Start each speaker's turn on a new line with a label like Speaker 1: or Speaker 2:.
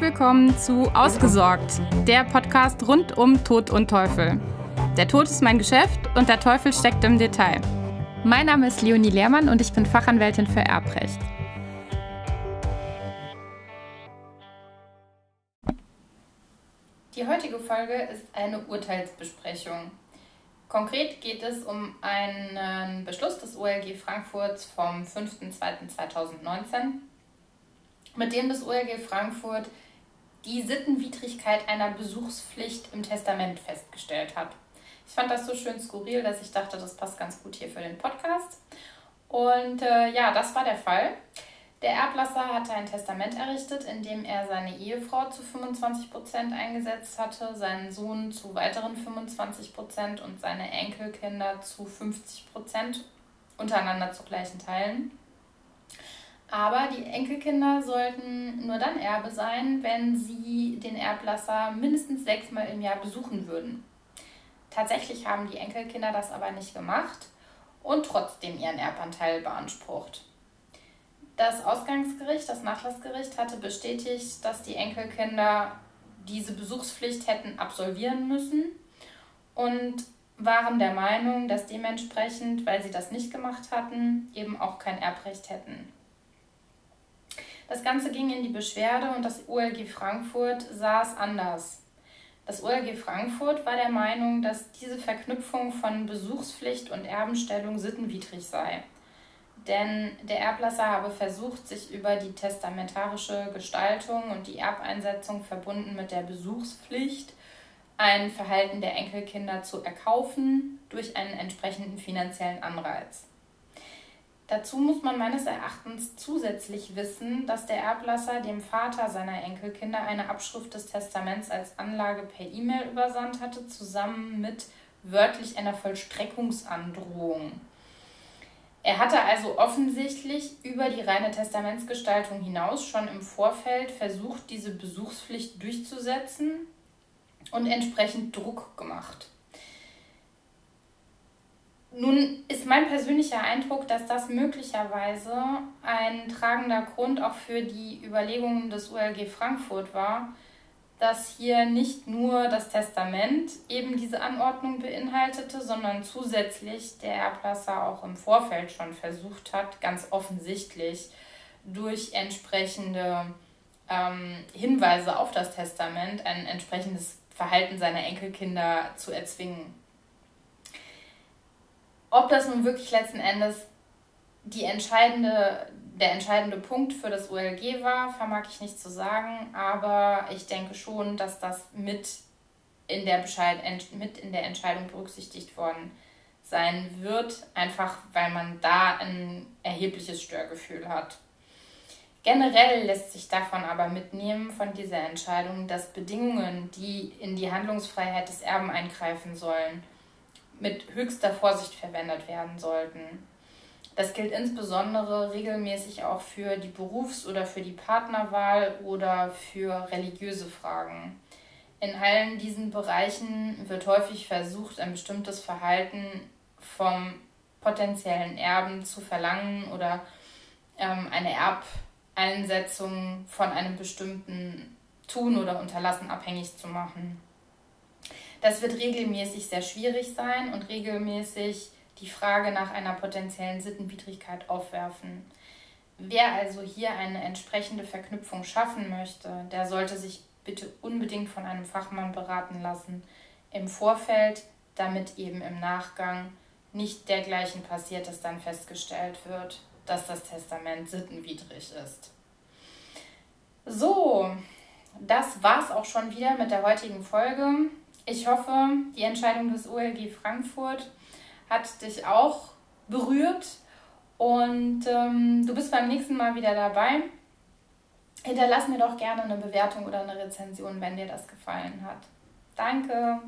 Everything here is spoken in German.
Speaker 1: Willkommen zu Ausgesorgt, der Podcast rund um Tod und Teufel. Der Tod ist mein Geschäft und der Teufel steckt im Detail. Mein Name ist Leonie Lehrmann und ich bin Fachanwältin für Erbrecht. Die heutige Folge ist eine Urteilsbesprechung. Konkret geht es um einen Beschluss des OLG Frankfurts vom 5.2.2019 mit dem das OLG Frankfurt die Sittenwidrigkeit einer Besuchspflicht im Testament festgestellt hat. Ich fand das so schön skurril, dass ich dachte, das passt ganz gut hier für den Podcast. Und äh, ja, das war der Fall. Der Erblasser hatte ein Testament errichtet, in dem er seine Ehefrau zu 25 Prozent eingesetzt hatte, seinen Sohn zu weiteren 25 Prozent und seine Enkelkinder zu 50 Prozent untereinander zu gleichen Teilen. Aber die Enkelkinder sollten nur dann Erbe sein, wenn sie den Erblasser mindestens sechsmal im Jahr besuchen würden. Tatsächlich haben die Enkelkinder das aber nicht gemacht und trotzdem ihren Erbanteil beansprucht. Das Ausgangsgericht, das Nachlassgericht, hatte bestätigt, dass die Enkelkinder diese Besuchspflicht hätten absolvieren müssen und waren der Meinung, dass dementsprechend, weil sie das nicht gemacht hatten, eben auch kein Erbrecht hätten. Das Ganze ging in die Beschwerde und das OLG Frankfurt sah es anders. Das OLG Frankfurt war der Meinung, dass diese Verknüpfung von Besuchspflicht und Erbenstellung sittenwidrig sei. Denn der Erblasser habe versucht, sich über die testamentarische Gestaltung und die Erbeinsetzung verbunden mit der Besuchspflicht ein Verhalten der Enkelkinder zu erkaufen durch einen entsprechenden finanziellen Anreiz. Dazu muss man meines Erachtens zusätzlich wissen, dass der Erblasser dem Vater seiner Enkelkinder eine Abschrift des Testaments als Anlage per E-Mail übersandt hatte, zusammen mit wörtlich einer Vollstreckungsandrohung. Er hatte also offensichtlich über die reine Testamentsgestaltung hinaus schon im Vorfeld versucht, diese Besuchspflicht durchzusetzen und entsprechend Druck gemacht. Nun ist mein persönlicher Eindruck, dass das möglicherweise ein tragender Grund auch für die Überlegungen des ULG Frankfurt war, dass hier nicht nur das Testament eben diese Anordnung beinhaltete, sondern zusätzlich der Erblasser auch im Vorfeld schon versucht hat, ganz offensichtlich durch entsprechende ähm, Hinweise auf das Testament ein entsprechendes Verhalten seiner Enkelkinder zu erzwingen. Ob das nun wirklich letzten Endes die entscheidende, der entscheidende Punkt für das OLG war, vermag ich nicht zu sagen, aber ich denke schon, dass das mit in der, Bescheid, mit in der Entscheidung berücksichtigt worden sein wird, einfach weil man da ein erhebliches Störgefühl hat. Generell lässt sich davon aber mitnehmen, von dieser Entscheidung, dass Bedingungen, die in die Handlungsfreiheit des Erben eingreifen sollen, mit höchster Vorsicht verwendet werden sollten. Das gilt insbesondere regelmäßig auch für die Berufs- oder für die Partnerwahl oder für religiöse Fragen. In allen diesen Bereichen wird häufig versucht, ein bestimmtes Verhalten vom potenziellen Erben zu verlangen oder ähm, eine Erbeinsetzung von einem bestimmten Tun oder Unterlassen abhängig zu machen. Das wird regelmäßig sehr schwierig sein und regelmäßig die Frage nach einer potenziellen Sittenwidrigkeit aufwerfen. Wer also hier eine entsprechende Verknüpfung schaffen möchte, der sollte sich bitte unbedingt von einem Fachmann beraten lassen im Vorfeld, damit eben im Nachgang nicht dergleichen passiert, dass dann festgestellt wird, dass das Testament sittenwidrig ist. So, das war's auch schon wieder mit der heutigen Folge. Ich hoffe, die Entscheidung des OLG Frankfurt hat dich auch berührt und ähm, du bist beim nächsten Mal wieder dabei. Hinterlass mir doch gerne eine Bewertung oder eine Rezension, wenn dir das gefallen hat. Danke!